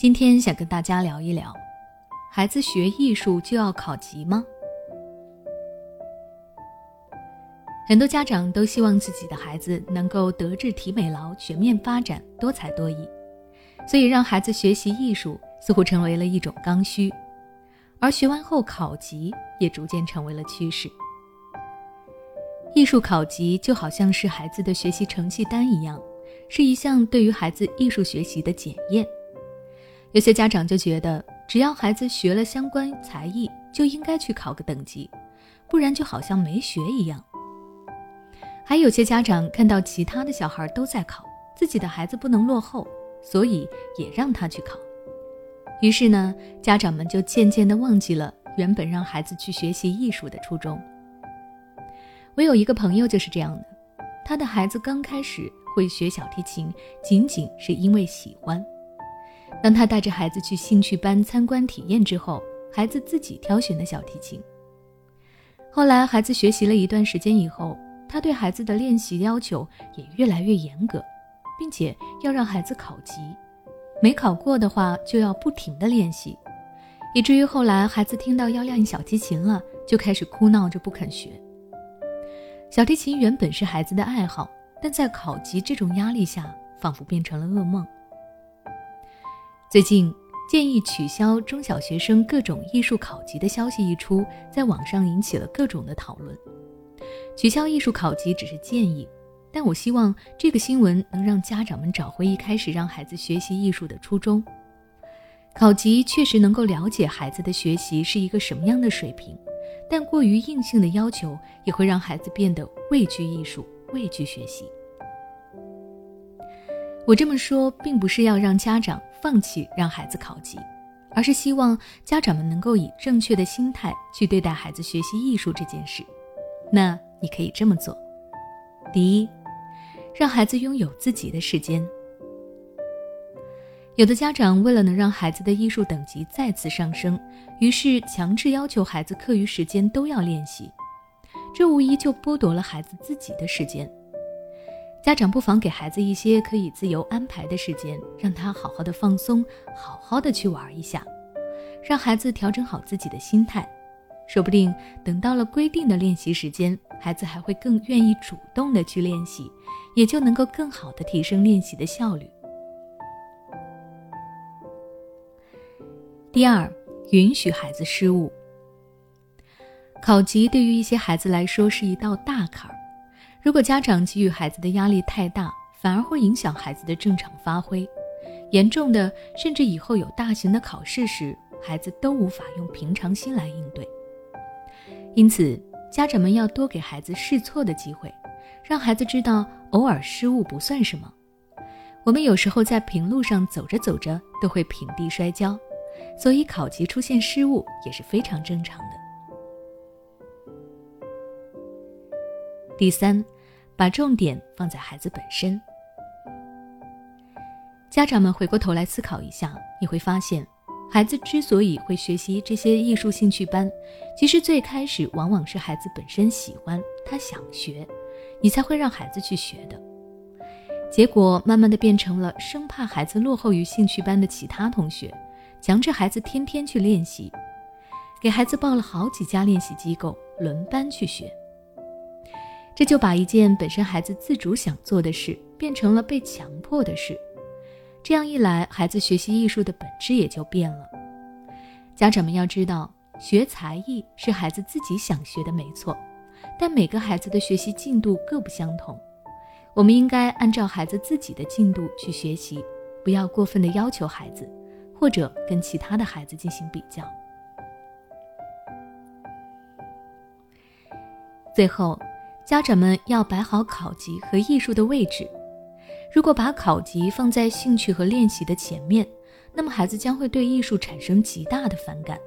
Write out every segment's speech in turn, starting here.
今天想跟大家聊一聊，孩子学艺术就要考级吗？很多家长都希望自己的孩子能够德智体美劳全面发展、多才多艺，所以让孩子学习艺术似乎成为了一种刚需，而学完后考级也逐渐成为了趋势。艺术考级就好像是孩子的学习成绩单一样，是一项对于孩子艺术学习的检验。有些家长就觉得，只要孩子学了相关才艺，就应该去考个等级，不然就好像没学一样。还有些家长看到其他的小孩都在考，自己的孩子不能落后，所以也让他去考。于是呢，家长们就渐渐地忘记了原本让孩子去学习艺术的初衷。我有一个朋友就是这样的，他的孩子刚开始会学小提琴，仅仅是因为喜欢。当他带着孩子去兴趣班参观体验之后，孩子自己挑选的小提琴。后来孩子学习了一段时间以后，他对孩子的练习要求也越来越严格，并且要让孩子考级，没考过的话就要不停的练习，以至于后来孩子听到要练小提琴了，就开始哭闹着不肯学。小提琴原本是孩子的爱好，但在考级这种压力下，仿佛变成了噩梦。最近建议取消中小学生各种艺术考级的消息一出，在网上引起了各种的讨论。取消艺术考级只是建议，但我希望这个新闻能让家长们找回一开始让孩子学习艺术的初衷。考级确实能够了解孩子的学习是一个什么样的水平。但过于硬性的要求也会让孩子变得畏惧艺术、畏惧学习。我这么说，并不是要让家长放弃让孩子考级，而是希望家长们能够以正确的心态去对待孩子学习艺术这件事。那你可以这么做：第一，让孩子拥有自己的时间。有的家长为了能让孩子的艺术等级再次上升，于是强制要求孩子课余时间都要练习，这无疑就剥夺了孩子自己的时间。家长不妨给孩子一些可以自由安排的时间，让他好好的放松，好好的去玩一下，让孩子调整好自己的心态，说不定等到了规定的练习时间，孩子还会更愿意主动的去练习，也就能够更好的提升练习的效率。第二，允许孩子失误。考级对于一些孩子来说是一道大坎儿，如果家长给予孩子的压力太大，反而会影响孩子的正常发挥，严重的甚至以后有大型的考试时，孩子都无法用平常心来应对。因此，家长们要多给孩子试错的机会，让孩子知道偶尔失误不算什么。我们有时候在平路上走着走着都会平地摔跤。所以考级出现失误也是非常正常的。第三，把重点放在孩子本身。家长们回过头来思考一下，你会发现，孩子之所以会学习这些艺术兴趣班，其实最开始往往是孩子本身喜欢，他想学，你才会让孩子去学的。结果慢慢的变成了生怕孩子落后于兴趣班的其他同学。强制孩子天天去练习，给孩子报了好几家练习机构，轮班去学。这就把一件本身孩子自主想做的事，变成了被强迫的事。这样一来，孩子学习艺术的本质也就变了。家长们要知道，学才艺是孩子自己想学的，没错。但每个孩子的学习进度各不相同，我们应该按照孩子自己的进度去学习，不要过分的要求孩子。或者跟其他的孩子进行比较。最后，家长们要摆好考级和艺术的位置。如果把考级放在兴趣和练习的前面，那么孩子将会对艺术产生极大的反感。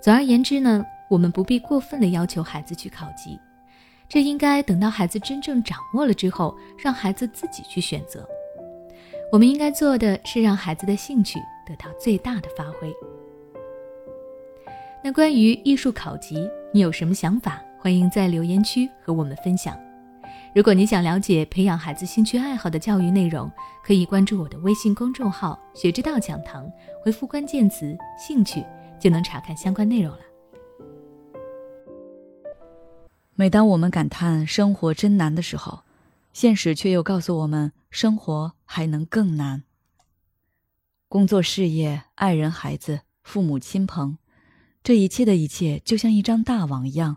总而言之呢，我们不必过分的要求孩子去考级，这应该等到孩子真正掌握了之后，让孩子自己去选择。我们应该做的是让孩子的兴趣得到最大的发挥。那关于艺术考级，你有什么想法？欢迎在留言区和我们分享。如果你想了解培养孩子兴趣爱好的教育内容，可以关注我的微信公众号“学之道讲堂”，回复关键词“兴趣”就能查看相关内容了。每当我们感叹生活真难的时候，现实却又告诉我们，生活还能更难。工作、事业、爱人、孩子、父母亲朋，这一切的一切，就像一张大网一样，